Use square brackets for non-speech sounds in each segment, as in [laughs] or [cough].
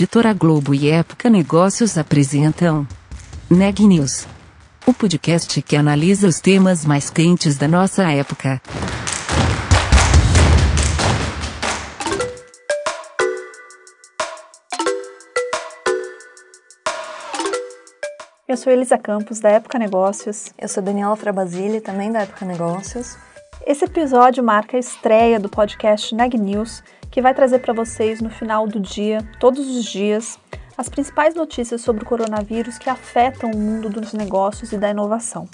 Editora Globo e Época Negócios apresentam Neg News, o podcast que analisa os temas mais quentes da nossa época. Eu sou Elisa Campos, da Época Negócios. Eu sou Daniela Trabasile, também da Época Negócios. Esse episódio marca a estreia do podcast Neg News, que vai trazer para vocês no final do dia, todos os dias, as principais notícias sobre o coronavírus que afetam o mundo dos negócios e da inovação.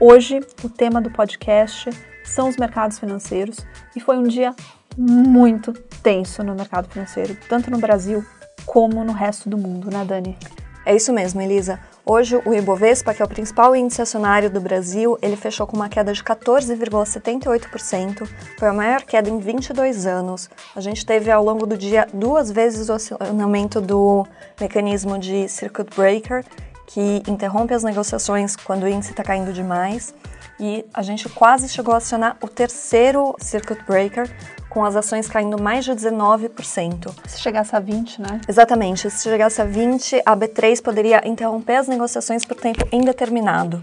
Hoje, o tema do podcast são os mercados financeiros e foi um dia muito tenso no mercado financeiro, tanto no Brasil como no resto do mundo, né, Dani? É isso mesmo, Elisa. Hoje, o Ibovespa, que é o principal índice acionário do Brasil, ele fechou com uma queda de 14,78%. Foi a maior queda em 22 anos. A gente teve ao longo do dia duas vezes o acionamento do mecanismo de circuit breaker, que interrompe as negociações quando o índice está caindo demais. E a gente quase chegou a acionar o terceiro circuit breaker, com as ações caindo mais de 19%. Se chegasse a 20, né? Exatamente. Se chegasse a 20, a B3 poderia interromper as negociações por tempo indeterminado.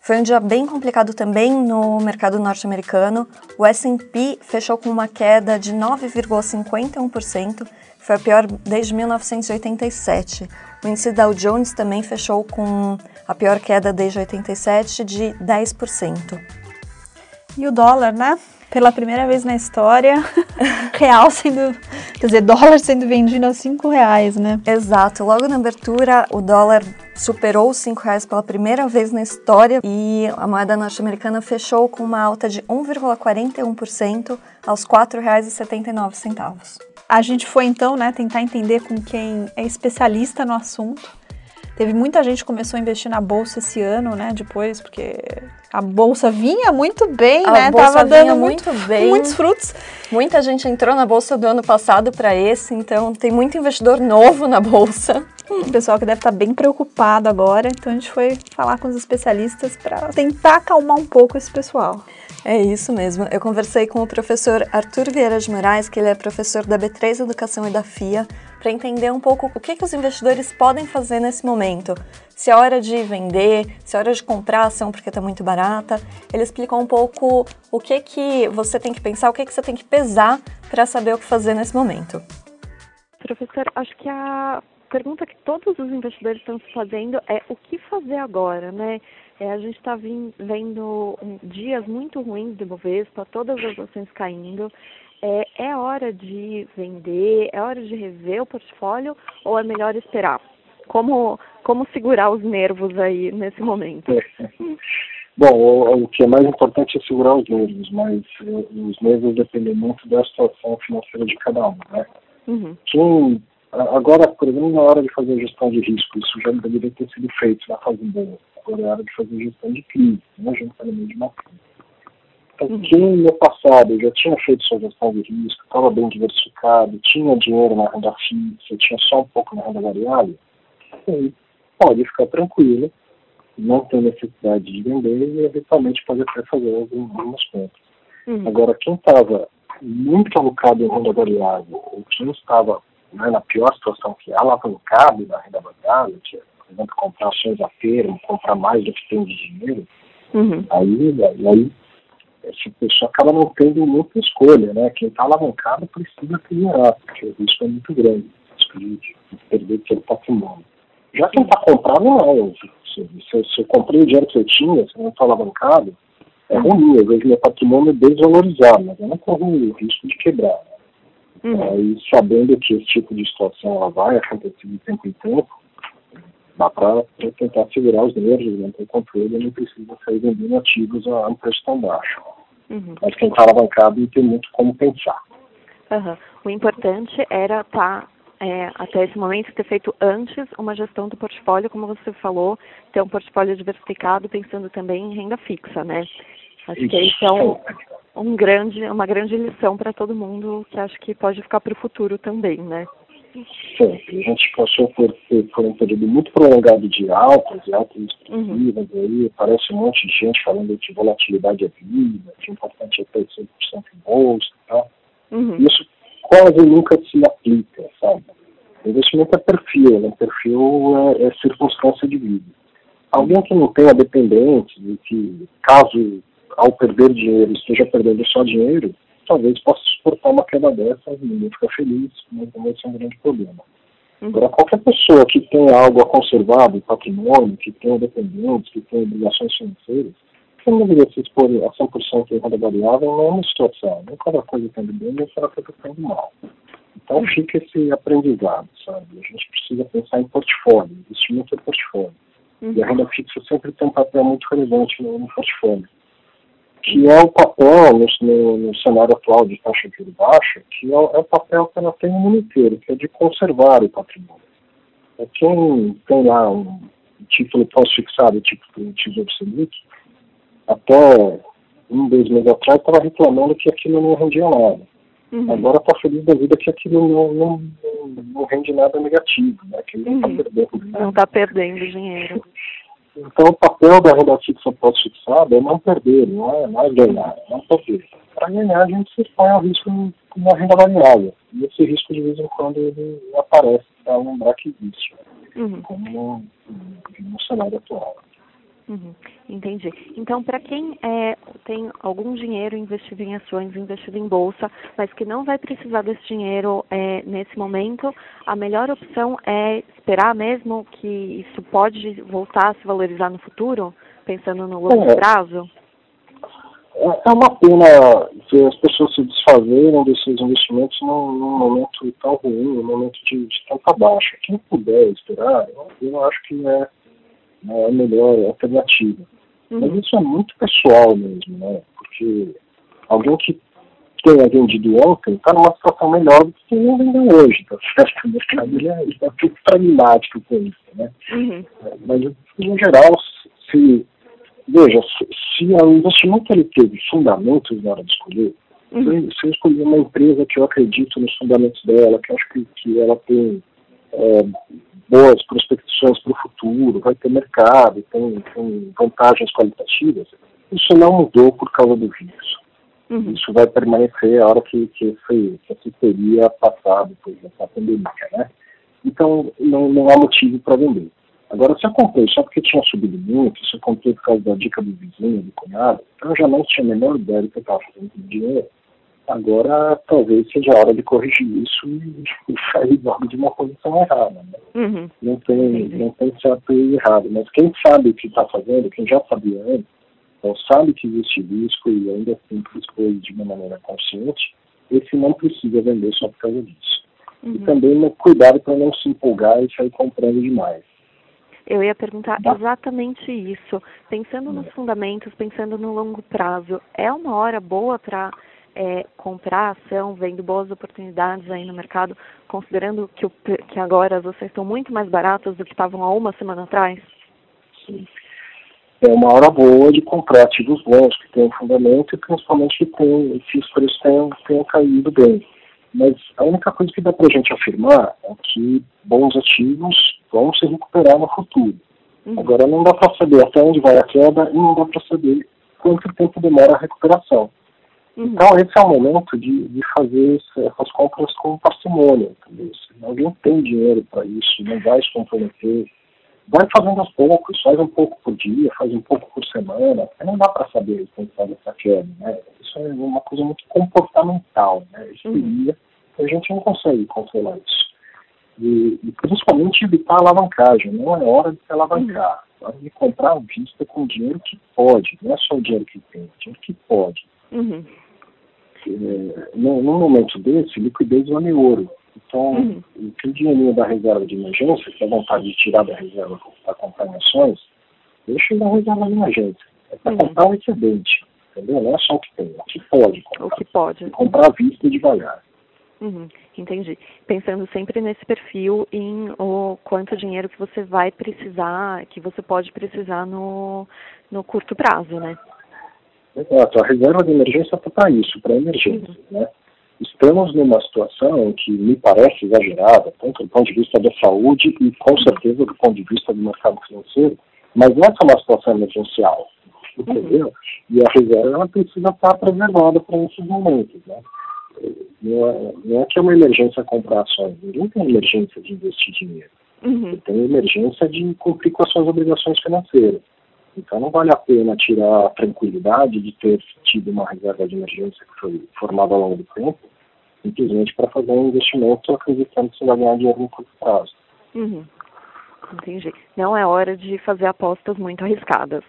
Foi um dia bem complicado também no mercado norte-americano. O S&P fechou com uma queda de 9,51%, foi a pior desde 1987. O índice Dow Jones também fechou com a pior queda desde 87 de 10%. E o dólar, né? Pela primeira vez na história, [laughs] real sendo, quer dizer, dólar sendo vendido a cinco reais, né? Exato. Logo na abertura, o dólar superou os cinco reais pela primeira vez na história e a moeda norte-americana fechou com uma alta de 1,41% aos R$ 4,79. A gente foi então, né, tentar entender com quem é especialista no assunto Teve muita gente que começou a investir na bolsa esse ano, né? Depois, porque a bolsa vinha muito bem, a né? Bolsa Tava dando muito, muito bem. muitos frutos. Muita gente entrou na bolsa do ano passado para esse, então tem muito investidor novo na bolsa. [laughs] O pessoal que deve estar tá bem preocupado agora, então a gente foi falar com os especialistas para tentar acalmar um pouco esse pessoal. É isso mesmo. Eu conversei com o professor Arthur Vieira de Moraes, que ele é professor da B3 Educação e da FIA, para entender um pouco o que, que os investidores podem fazer nesse momento. Se é hora de vender, se é hora de comprar ação porque está muito barata. Ele explicou um pouco o que, que você tem que pensar, o que, que você tem que pesar para saber o que fazer nesse momento. Professor, acho que a pergunta que todos os investidores estão se fazendo é o que fazer agora, né? É, a gente está vendo dias muito ruins do Bovespa, todas as ações caindo. É, é hora de vender? É hora de rever o portfólio ou é melhor esperar? Como, como segurar os nervos aí nesse momento? Bom, o, o, que é mais importante é segurar os nervos, mas uh, os nervos dependem muito da situação financeira de cada um, né? Uhum. Quem, agora, por exemplo, na hora de fazer gestão de risco, isso já deveria ter sido feito na fase boa. É de fazer gestão de crise, né? Está no meio de uma crise. Então, quem no passado já tinha feito sua gestão de risco, estava bem diversificado, tinha dinheiro na renda fixa, tinha só um pouco na renda variável, aí pode ficar tranquilo, não tem necessidade de vender e eventualmente pode até fazer algumas compras. Uhum. Agora, quem estava muito alocado em renda variável, ou quem estava né, na pior situação que é alavancado na renda variável, que é, por exemplo, comprar ações a termo, comprar mais do que tem de dinheiro, uhum. aí, aí essa pessoa acaba não tendo muita escolha, né? Quem está alavancado precisa melhorar, porque o risco é muito grande, risco de perder aquele patrimônio. Já quem está comprado, não. Se, se, se, eu comprei o dinheiro que eu tinha, se eu não estou alavancado, é ruim, eu vejo meu patrimônio desvalorizado, mas eu não corro o risco de quebrar. Né? Uhum. É, e sabendo que esse tipo de situação ela vai acontecer de tempo em tempo, dá para tentar segurar os nervos, manter o controle, não precisa sair vendendo ativos a um preço tão baixo. Uhum. Mas quem está alavancado não tem muito como pensar. Uhum. O importante era estar, tá, é, até esse momento, ter feito antes uma gestão do portfólio, como você falou, ter um portfólio diversificado, pensando também em renda fixa, né? Acho que isso é um, um grande, uma grande lição para todo mundo, que acho que pode ficar para o futuro também, né? Sim, a gente passou por, por um período muito prolongado de altas e altas expressivas, uhum. aí aparece um monte de gente falando que volatilidade é vida, que o importante é ter 100% em bolsa e tal. Uhum. Isso quase nunca se aplica, sabe? Investimento é perfil, né? perfil é, é circunstância de vida. Alguém que não tenha dependente e que, caso ao perder dinheiro esteja perdendo só dinheiro, talvez possa suportar uma queda dessa e ninguém fica feliz, mas não vai ser um grande problema. Uhum. Agora, qualquer pessoa que tenha algo a conservar do patrimônio, que tenha dependentes, que tenha obrigações financeiras, você não deveria se expor a 100% em renda variável não é uma situação. Nem cada coisa está indo bem, nem cada coisa está indo mal. Então fica esse aprendizado, sabe? A gente precisa pensar em portfólio, investimento é portfólio. Uhum. E a renda fixa sempre tem um papel muito relevante no portfólio que é o papel no, no, cenário atual de taxa de juros baixa, que é, é, o papel que ela tem no mundo inteiro, que é de conservar o patrimônio. É quem tem lá um título pós-fixado, tipo do Tesouro Selic, até um, dois meses atrás estava reclamando que aquilo não rendia nada. Uhum. Agora está feliz da vida que aquilo não, não, não rende nada negativo, né? que ele está uhum. perdendo. Não está perdendo dinheiro. Então, o papel da renda fixa pós-fixada é não perder, não é, não é ganhar, é não perder. Para ganhar, a gente se expõe ao risco na renda variável. E esse risco, de vez em quando, ele aparece para lembrar que existe, uhum. como no, no cenário atual. Uhum, entendi. Então, para quem é, tem algum dinheiro investido em ações, investido em bolsa, mas que não vai precisar desse dinheiro é, nesse momento, a melhor opção é esperar mesmo que isso pode voltar a se valorizar no futuro, pensando no longo é, prazo? É, uma pena ver as pessoas se desfazerem desses investimentos num, num momento tão ruim, num momento de, de tanta baixa. Quem puder esperar, eu acho que é né, é a melhor alternativa. Uhum. Mas isso é muito pessoal mesmo, né? Porque alguém que tenha vendido ontem está numa situação melhor do que quem não vendeu hoje, tá certo? O mercado ele é, está tudo pragmático com isso, né? Uhum. Mas, no geral, se, veja, se, se o investimento ele teve fundamentos na hora de escolher, uhum. se eu escolher uma empresa que eu acredito nos fundamentos dela, que eu acho que, que ela tem é, boas prospecções para o futuro, vai ter mercado, tem, tem, vantagens qualitativas, isso não mudou por causa do vírus. Uhum. Isso vai permanecer a hora que, que, foi, que essa teria passado depois dessa pandemia, né? Então, não, não há motivo para vender. Agora, se eu comprei só porque tinha subido muito, se eu comprei por causa da dica do vizinho, do cunhado, então eu já não tinha a menor ideia do que eu estava fazendo com dinheiro, Agora, talvez seja a hora de corrigir isso e, e sair logo de uma posição errada. Né? Uhum. Não, tem, não tem certo e errado, mas quem sabe o que está fazendo, quem já sabia antes, ou sabe que existe risco e ainda assim expôs de uma maneira consciente, esse não precisa vender só por causa disso. Uhum. E também né, cuidado para não se empolgar e sair comprando demais. Eu ia perguntar tá. exatamente isso. Pensando nos fundamentos, pensando no longo prazo, é uma hora boa para é, comprar ação, vendo boas oportunidades aí no mercado, considerando que, o, que agora as ações estão muito mais baratas do que estavam há uma semana atrás? Sim. É uma hora boa de comprar ativos bons, que têm fundamento e principalmente que, tem, que os preços tenham, tenham caído bem. Mas a única coisa que dá para a gente afirmar é que bons ativos vão se recuperar no futuro. Uhum. Agora não dá para saber até onde vai a queda e não dá para saber quanto tempo demora a recuperação. Uhum. Então, esse é o momento de, de fazer essas compras com parcimônia. Entendeu? Se alguém tem dinheiro para isso, não vai se comprometer, vai fazendo aos poucos, faz um pouco por dia, faz um pouco por semana. Não dá para saber quando faz essa queda. Né? Isso é uma coisa muito comportamental. Né? Uhum. a gente não consegue controlar isso. E, e, principalmente evitar a alavancagem. Não é hora de se alavancar. Uhum. É hora de comprar à vista com dinheiro que pode. Não é só o dinheiro que tem, dinheiro que pode. Uhum é, num, momento desse, liquidez vale ouro. Então, uhum. o dinheirinho da reserva de emergência, que é vontade de tirar da reserva para comprar ações, deixa na reserva de emergência. É para uhum. comprar o excedente. Entendeu? Não é só o que tem, é o que pode comprar. O que pode. Comprar à vista devagar. Uhum, entendi. Pensando sempre nesse perfil em o quanto dinheiro que você vai precisar, que você pode precisar no, no curto prazo, né? Exato, a reserva de emergência está para isso, para emergência. Né? Estamos numa situação que me parece exagerada, tanto do ponto de vista da saúde e com certeza do ponto de vista do mercado financeiro, mas não é só uma situação emergencial, entendeu? Uhum. E a reserva ela precisa estar preservada para esses momentos. Né? não é, não é que é uma emergência comprar ações, ninguém tem emergência de investir dinheiro. Uhum. Tem emergência de cumprir com as suas obrigações financeiras. Então não vale a pena tirar a tranquilidade de ter tido uma reserva de emergência que foi formada ao longo do tempo, simplesmente para fazer um investimento acreditando que você vai ganhar dinheiro no curto prazo. Uhum. Entendi. Não é hora de fazer apostas muito arriscadas.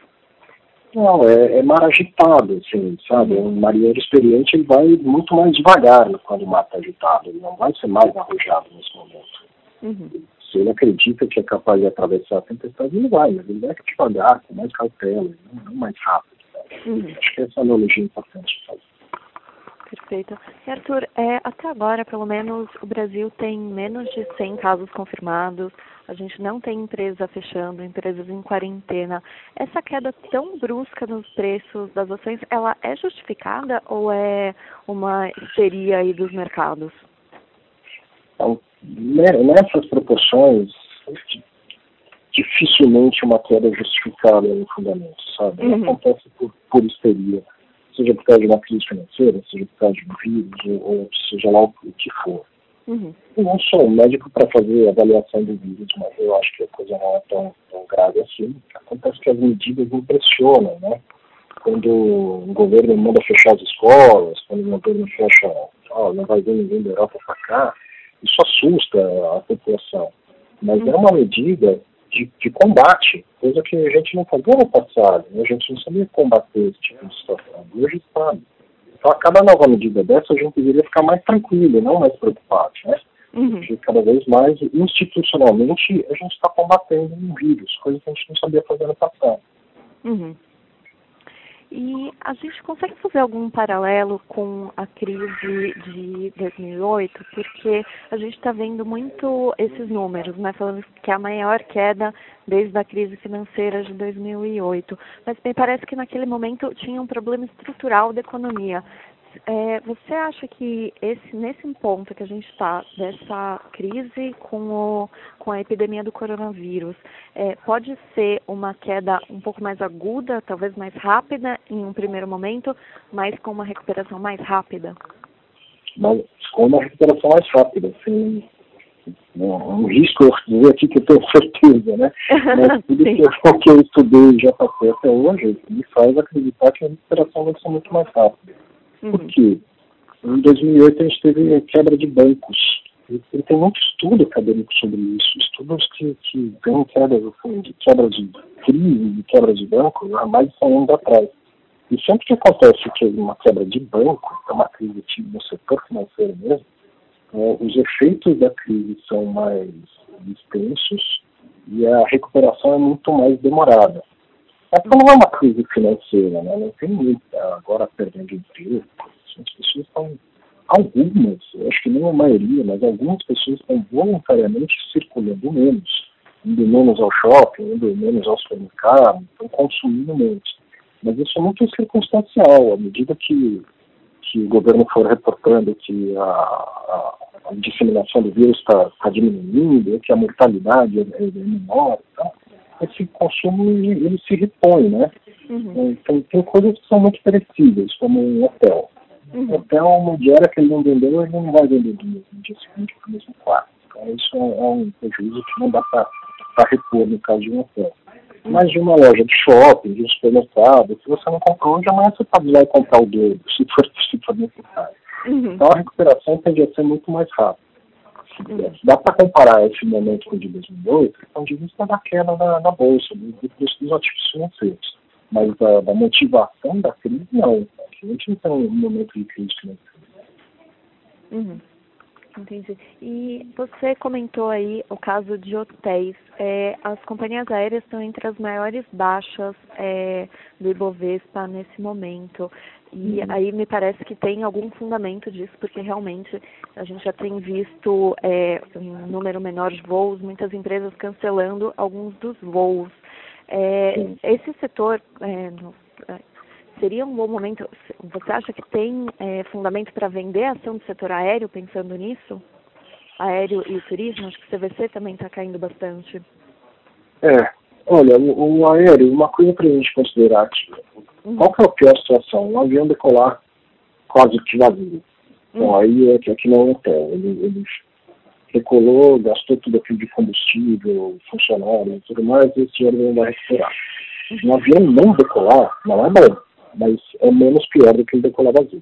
Não, é, é mar agitado, assim, sabe? Uhum. Um marinheiro experiente ele vai muito mais devagar quando o mar está agitado, ele não vai ser mais arrojado nesse momento. Uhum. Se ele acredita que é capaz de atravessar a tempestade, ele vai, mas ele vai devagar, com mais cautela, não, não mais rápido. Uhum. Acho que essa analogia é importante fazer. Perfeito. E Arthur, é, até agora, pelo menos, o Brasil tem menos de 100 casos confirmados, a gente não tem empresa fechando, empresas em quarentena. Essa queda tão brusca nos preços das ações, ela é justificada ou é uma histeria aí dos mercados? Então, né, nessas proporções, dificilmente uma queda é justificada no fundamento, sabe? Uhum. Acontece por, por histeria, seja por causa de uma crise financeira, seja por causa de um vírus, ou, ou seja lá o que for. Uhum. Eu não sou médico para fazer avaliação do vírus, mas eu acho que a coisa não é tão, tão grave assim. Acontece que as medidas impressionam, né? Quando o governo manda fechar as escolas, quando o governo fecha, ó, não vai vir ninguém da Europa para cá, isso assusta a população. Mas uhum. é uma medida de, de, combate, coisa que a gente não fazia no passado, né? a gente não sabia combater esse tipo de situação. Hoje sabe. Então, a cada nova medida dessa, a gente deveria ficar mais tranquilo, não mais preocupado, né? Uhum. Porque cada vez mais, institucionalmente, a gente está combatendo um vírus, coisa que a gente não sabia fazer no passado. Uhum. E a gente consegue fazer algum paralelo com a crise de 2008? Porque a gente está vendo muito esses números, né? Falando que é a maior queda desde a crise financeira de 2008. Mas me parece que naquele momento tinha um problema estrutural da economia. É, você acha que esse, nesse ponto que a gente está, dessa crise com, o, com a epidemia do coronavírus, é, pode ser uma queda um pouco mais aguda, talvez mais rápida em um primeiro momento, mas com uma recuperação mais rápida? Mas com uma recuperação mais rápida, sim. É um risco eu dizer aqui que eu tenho [laughs] certeza, né? Mas [laughs] tudo que eu, que eu estudei e já passei até hoje me faz acreditar que a recuperação vai ser muito mais rápida. Uhum. Por quê? Em 2008 a gente teve quebra de bancos. E tem muito estudo acadêmico sobre isso, estudos que, que vêm quebra, de quebra de crise, de quebra de banco, há mais de 100 anos atrás. E sempre que acontece que uma quebra de banco, é uma crise tipo no setor financeiro mesmo, é, os efeitos da crise são mais extensos e a recuperação é muito mais demorada. Essa não é uma crise financeira, né? não tem muita agora perdendo emprego. As pessoas estão, algumas, acho que não a maioria, mas algumas pessoas estão voluntariamente circulando menos, indo menos ao shopping, indo menos ao supermercado, estão consumindo menos. Mas isso é muito circunstancial, à medida que, que o governo for reportando que a, a, a disseminação do vírus está tá diminuindo, que a mortalidade é, é menor, tá? Esse consumo ele se repõe, né? Uhum. Então, tem coisas que são muito perecíveis, como um hotel. Uhum. Um hotel, uma diária que ele não vendeu, ele não vai vender no dia seguinte para o mesmo quarto. Então, isso é, é um prejuízo que não dá para repor no caso de um hotel. Uhum. Mas de uma loja de shopping, de um supermercado, se você não comprou hoje, amanhã você pode lá e comprar o dobro, se for, [laughs] se for necessário. Uhum. Então a recuperação tende a ser muito mais rápida. Dá para comparar esse momento com o de 2008, do ponto de vista da queda da, da bolsa, do, do preço dos ativos financeiros. Mas da, da, motivação da crise, não. A gente não tem um momento de crise financeira. Uhum. Entendi. E você comentou aí o caso de hotéis. É, as companhias aéreas estão entre as maiores baixas é, do Ibovespa nesse momento. E uhum. aí me parece que tem algum fundamento disso, porque realmente a gente já tem visto é, um número menor de voos, muitas empresas cancelando alguns dos voos. É, esse setor é, seria um bom momento? Você acha que tem é, fundamento para vender a ação do setor aéreo, pensando nisso? Aéreo e turismo, acho que o CVC também está caindo bastante. É, olha, o, o aéreo, uma coisa para a gente considerar aqui, Uhum. Qual que é a pior situação? Um avião decolar quase que vazio. Então aí é que, é que não é hotel. Ele, ele recolou, gastou tudo aquilo de combustível, funcionário e tudo mais, e esse dinheiro não vai recuperar. Um avião não decolar não é bom, mas é menos pior do que ele decolar vazio.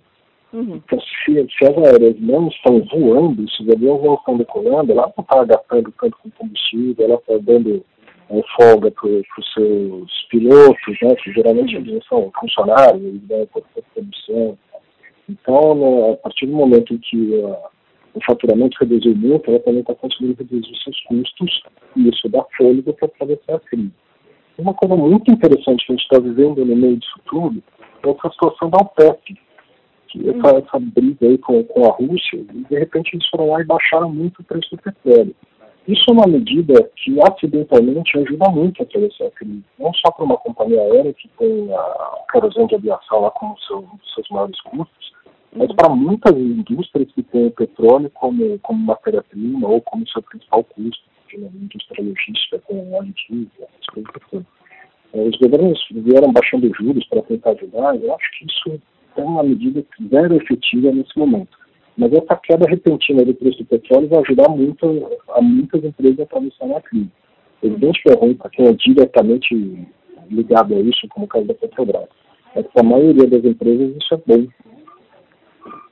Uhum. Então, se, se, as aéreas não estão voando, se os aviões não estão decolando, ela não está gastando tanto com combustível, ela está dando é, folga para os seus pilotos, né, que geralmente eles são funcionários, eles dão a produção. Então, né, a partir do momento em que uh, o faturamento reduziu muito, ela também está conseguindo reduzir seus custos e isso dá fôlego para atravessar a crise. Uma coisa muito interessante que a gente está vivendo no meio disso tudo essa situação da OPEP, que essa, essa briga aí com, com a Rússia, e de repente eles foram lá e baixaram muito o preço do petróleo. Isso é uma medida que acidentalmente ajuda muito a atravessar a crise, não só para uma companhia aérea que tem a querosene de aviação lá como seu, seus maiores custos, mas para muitas indústrias que têm o petróleo como, como matéria-prima ou como seu principal custo, a indústria logística com óleo diesel, essas coisas. Os governos vieram baixando juros para tentar ajudar, eu acho que isso é uma medida zero efetiva nesse momento. Mas essa queda repentina do preço do petróleo vai ajudar muito a muitas empresas a atravessar a crise. Evidente que é ruim para quem é diretamente ligado a isso, como o caso da Petrobras. Mas para a maioria das empresas isso é bom.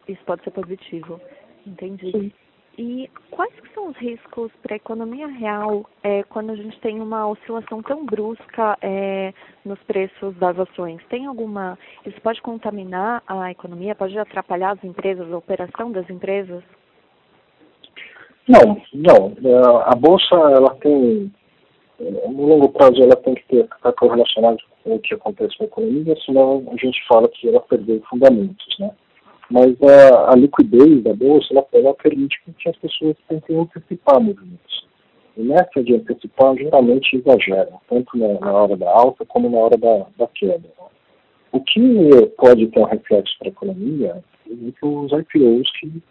Isso pode ser positivo. Entendi. Sim. E quais são os riscos para a economia real é, quando a gente tem uma oscilação tão brusca é, nos preços das ações? Tem alguma. Isso pode contaminar a economia? Pode atrapalhar as empresas, a operação das empresas? Não, não. É, a bolsa ela tem é, no longo prazo ela tem que ter, estar correlacionada com o que acontece na economia, senão a gente fala que ela perdeu fundamentos, né? Mas a, a liquidez da bolsa ela, ela permite que as pessoas tentem antecipar movimentos. E nessa de antecipar, geralmente exageram, tanto na, na hora da alta como na hora da, da queda. O que pode ter um reflexo para a economia é os IPOs que,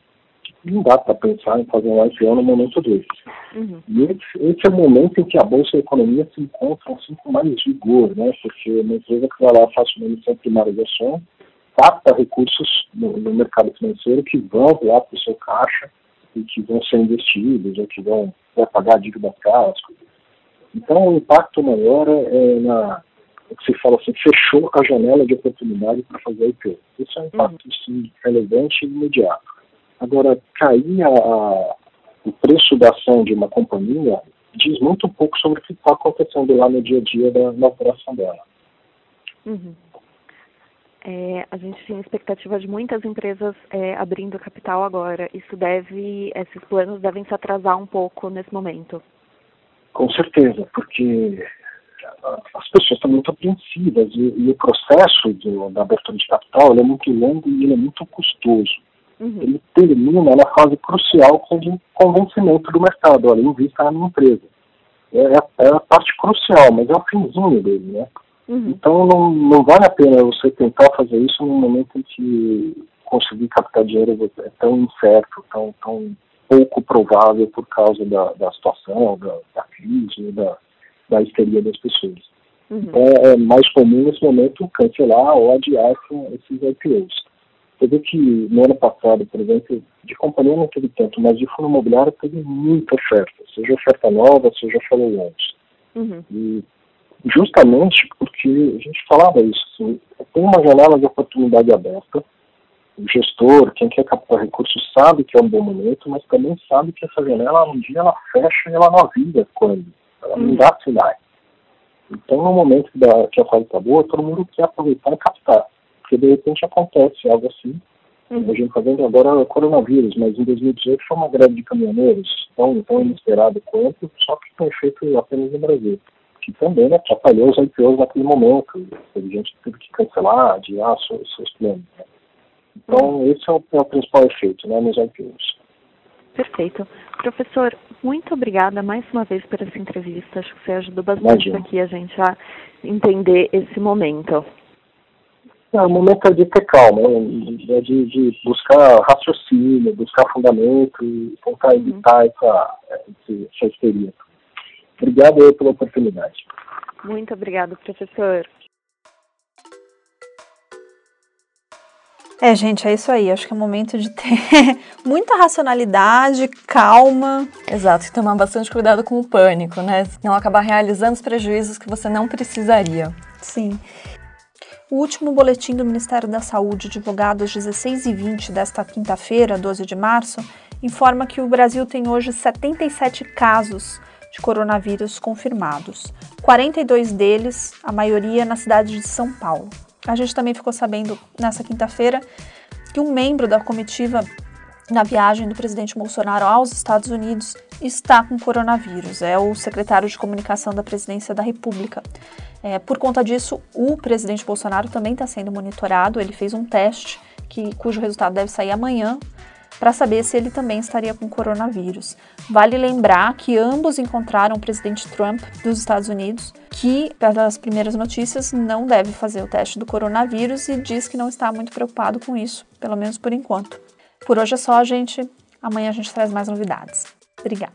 que não dá para pensar em fazer um IPO no momento desse. Uhum. E esse, esse, é o momento em que a bolsa e a economia se encontram assim, com mais vigor, né? porque uma empresa que vai lá faz uma emissão primária de ação, capta recursos no, no mercado financeiro que vão lá para o seu caixa e que vão ser investidos ou que vão, vão pagar a dívida clássica. Então, o impacto maior é, é na, o que se fala assim, fechou a janela de oportunidade para fazer IPO. Isso é um impacto, uhum. sim, relevante e imediato. Agora, cair a, a, o preço da ação de uma companhia diz muito pouco sobre o que está acontecendo lá no dia a dia da, na operação dela. Uhum. É, a gente tinha expectativa de muitas empresas é, abrindo capital agora. Isso deve, esses planos devem se atrasar um pouco nesse momento. Com certeza, porque as pessoas estão muito apreensivas e, e o processo de, da abertura de capital é muito longo e ele é muito custoso. Uhum. Ele termina na fase crucial de convencimento do mercado. Olha, invista na minha empresa. É, é, a parte crucial, mas é o finzinho dele, né? Uhum. Então não, não vale a pena você tentar fazer isso no momento em que conseguir captar dinheiro é tão incerto, tão, tão pouco provável por causa da, da situação, da, da crise, da, da histeria das pessoas. Uhum. Então é mais comum nesse momento cancelar ou adiar esses IPOs. Você vê que no ano passado, por exemplo, de companhia não teve tanto, mas de fundo imobiliário teve muita oferta, seja oferta nova, seja follow-ons. Uhum. E justamente porque a gente falava isso, assim, tem uma janela de oportunidade aberta, o gestor, quem quer captar recursos sabe que é um bom momento, mas também sabe que essa janela um dia ela fecha e ela não avisa quando, ela não dá sinais. Então no momento da, que a fase está boa, todo mundo quer aproveitar e captar, porque de repente acontece algo assim, uhum. a gente está vendo agora o coronavírus, mas em 2018 foi uma greve de caminhoneiros, tão, tão inesperado quanto, só que foi feito apenas no Brasil que também né, atrapalhou os IPOs naquele momento. Teve gente que teve que cancelar, adiar seus, seus planos. Né? Então, esse é o, é o, principal efeito né, nos IPOs. Perfeito. Professor, muito obrigada mais uma vez por essa entrevista. Acho que você ajudou bastante Imagina. aqui a gente a entender esse momento. É, o momento é de ter calma, né? é de, de, buscar raciocínio, buscar fundamento e tentar uhum. evitar essa, essa histeria. Obrigado pela oportunidade. Muito obrigado, professor. É, gente, é isso aí. Acho que é o momento de ter [laughs] muita racionalidade, calma. Exato, e tomar bastante cuidado com o pânico, né? Não acabar realizando os prejuízos que você não precisaria. Sim. O último boletim do Ministério da Saúde, divulgado às 16h20 desta quinta-feira, 12 de março, informa que o Brasil tem hoje 77 casos de coronavírus confirmados. 42 deles, a maioria na cidade de São Paulo. A gente também ficou sabendo nessa quinta-feira que um membro da comitiva na viagem do presidente Bolsonaro aos Estados Unidos está com coronavírus. É o secretário de comunicação da presidência da República. É, por conta disso, o presidente Bolsonaro também está sendo monitorado. Ele fez um teste que, cujo resultado deve sair amanhã para saber se ele também estaria com coronavírus. Vale lembrar que ambos encontraram o presidente Trump dos Estados Unidos, que, pelas primeiras notícias, não deve fazer o teste do coronavírus e diz que não está muito preocupado com isso, pelo menos por enquanto. Por hoje é só, gente. Amanhã a gente traz mais novidades. Obrigada.